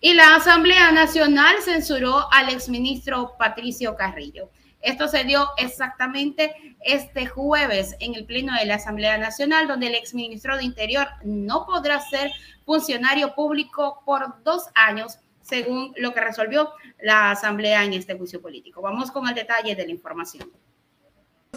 Y la Asamblea Nacional censuró al exministro Patricio Carrillo. Esto se dio exactamente este jueves en el Pleno de la Asamblea Nacional, donde el exministro de Interior no podrá ser funcionario público por dos años, según lo que resolvió la Asamblea en este juicio político. Vamos con el detalle de la información.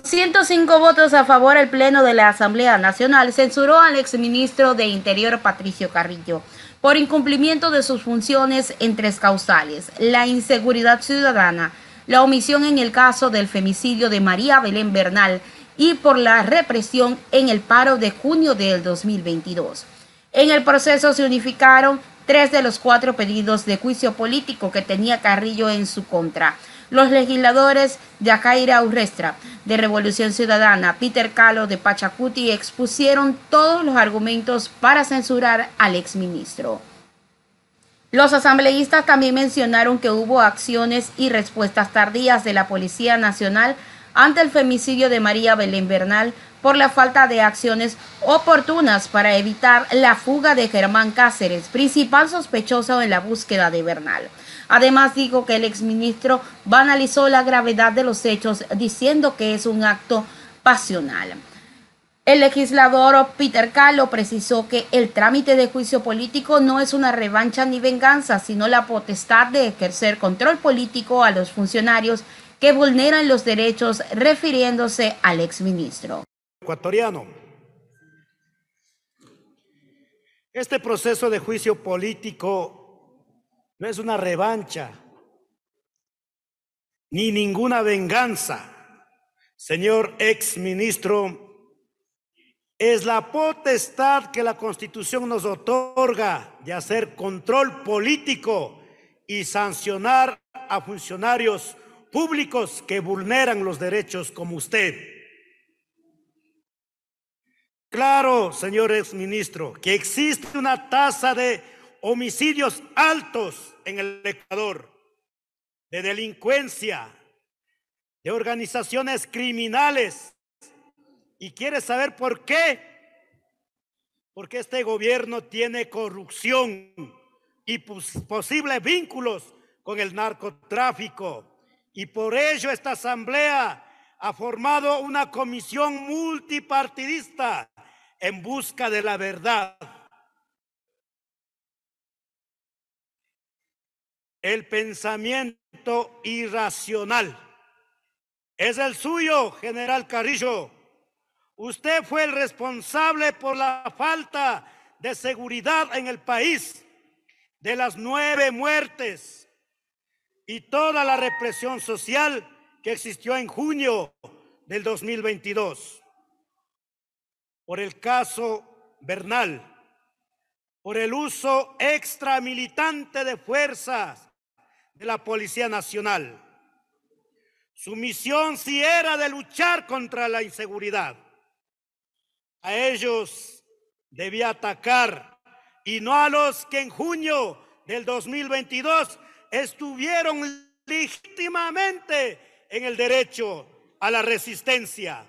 105 votos a favor, el Pleno de la Asamblea Nacional censuró al exministro de Interior Patricio Carrillo por incumplimiento de sus funciones en tres causales, la inseguridad ciudadana, la omisión en el caso del femicidio de María Belén Bernal y por la represión en el paro de junio del 2022. En el proceso se unificaron tres de los cuatro pedidos de juicio político que tenía Carrillo en su contra. Los legisladores Yajaira Urrestra, de Revolución Ciudadana, Peter Calo, de Pachacuti, expusieron todos los argumentos para censurar al exministro. Los asambleístas también mencionaron que hubo acciones y respuestas tardías de la Policía Nacional ante el femicidio de María Belén Bernal por la falta de acciones oportunas para evitar la fuga de Germán Cáceres, principal sospechoso en la búsqueda de Bernal. Además dijo que el exministro banalizó la gravedad de los hechos diciendo que es un acto pasional. El legislador Peter Calo precisó que el trámite de juicio político no es una revancha ni venganza, sino la potestad de ejercer control político a los funcionarios que vulneran los derechos refiriéndose al exministro. Ecuatoriano. Este proceso de juicio político no es una revancha ni ninguna venganza. Señor exministro es la potestad que la Constitución nos otorga de hacer control político y sancionar a funcionarios públicos que vulneran los derechos como usted. Claro, señor exministro, que existe una tasa de homicidios altos en el Ecuador, de delincuencia, de organizaciones criminales ¿Y quiere saber por qué? Porque este gobierno tiene corrupción y posibles vínculos con el narcotráfico. Y por ello esta asamblea ha formado una comisión multipartidista en busca de la verdad. El pensamiento irracional es el suyo, general Carrillo. Usted fue el responsable por la falta de seguridad en el país, de las nueve muertes y toda la represión social que existió en junio del 2022. Por el caso Bernal, por el uso extramilitante de fuerzas de la Policía Nacional. Su misión sí era de luchar contra la inseguridad a ellos debía atacar y no a los que en junio del 2022 estuvieron legítimamente en el derecho a la resistencia,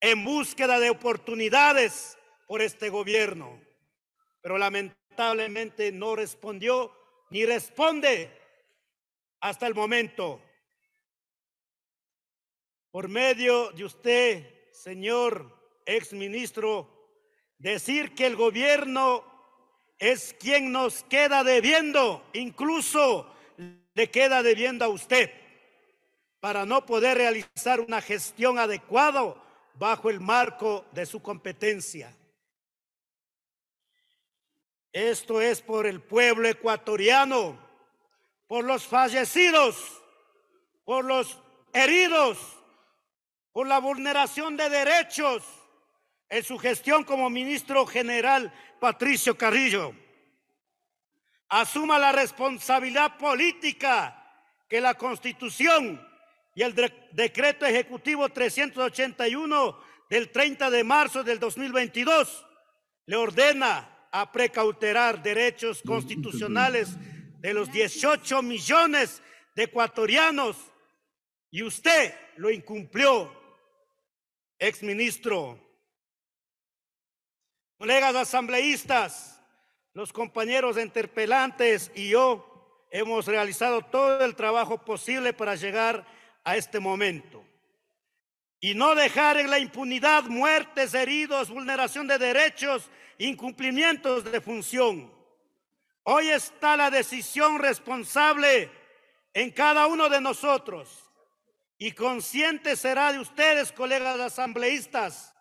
en búsqueda de oportunidades por este gobierno. Pero lamentablemente no respondió ni responde hasta el momento. Por medio de usted, señor ex ministro, decir que el gobierno es quien nos queda debiendo, incluso le queda debiendo a usted, para no poder realizar una gestión adecuada bajo el marco de su competencia. Esto es por el pueblo ecuatoriano, por los fallecidos, por los heridos, por la vulneración de derechos en su gestión como ministro general Patricio Carrillo. Asuma la responsabilidad política que la Constitución y el decreto ejecutivo 381 del 30 de marzo del 2022 le ordena a precauterar derechos constitucionales de los 18 millones de ecuatorianos y usted lo incumplió, exministro. Colegas asambleístas, los compañeros interpelantes y yo hemos realizado todo el trabajo posible para llegar a este momento. Y no dejar en la impunidad muertes, heridos, vulneración de derechos, incumplimientos de función. Hoy está la decisión responsable en cada uno de nosotros. Y consciente será de ustedes, colegas asambleístas.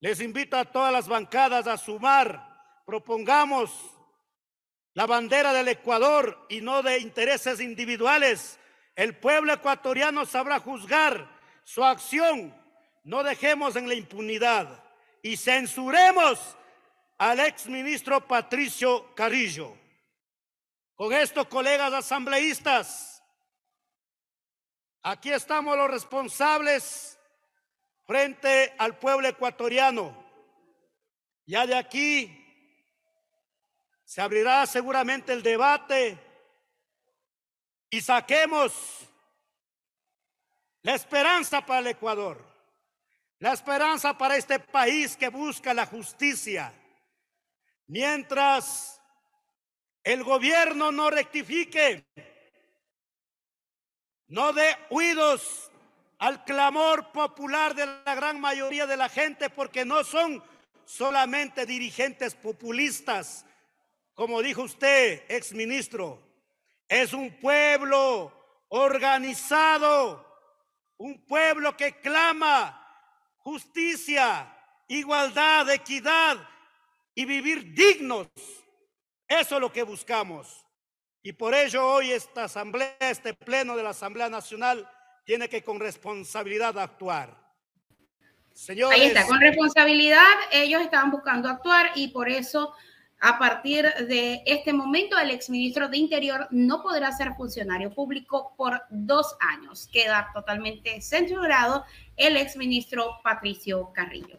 Les invito a todas las bancadas a sumar propongamos la bandera del Ecuador y no de intereses individuales, el pueblo ecuatoriano sabrá juzgar su acción. No dejemos en la impunidad y censuremos al exministro Patricio Carrillo. Con esto, colegas asambleístas, aquí estamos los responsables frente al pueblo ecuatoriano. Ya de aquí se abrirá seguramente el debate y saquemos la esperanza para el Ecuador, la esperanza para este país que busca la justicia, mientras el gobierno no rectifique, no dé oídos al clamor popular de la gran mayoría de la gente, porque no son solamente dirigentes populistas, como dijo usted, ex ministro, es un pueblo organizado, un pueblo que clama justicia, igualdad, equidad y vivir dignos. Eso es lo que buscamos. Y por ello hoy esta asamblea, este pleno de la Asamblea Nacional, tiene que con responsabilidad actuar. Señores, Ahí está, con responsabilidad ellos estaban buscando actuar y por eso a partir de este momento, el exministro de Interior no podrá ser funcionario público por dos años. Queda totalmente censurado el exministro Patricio Carrillo.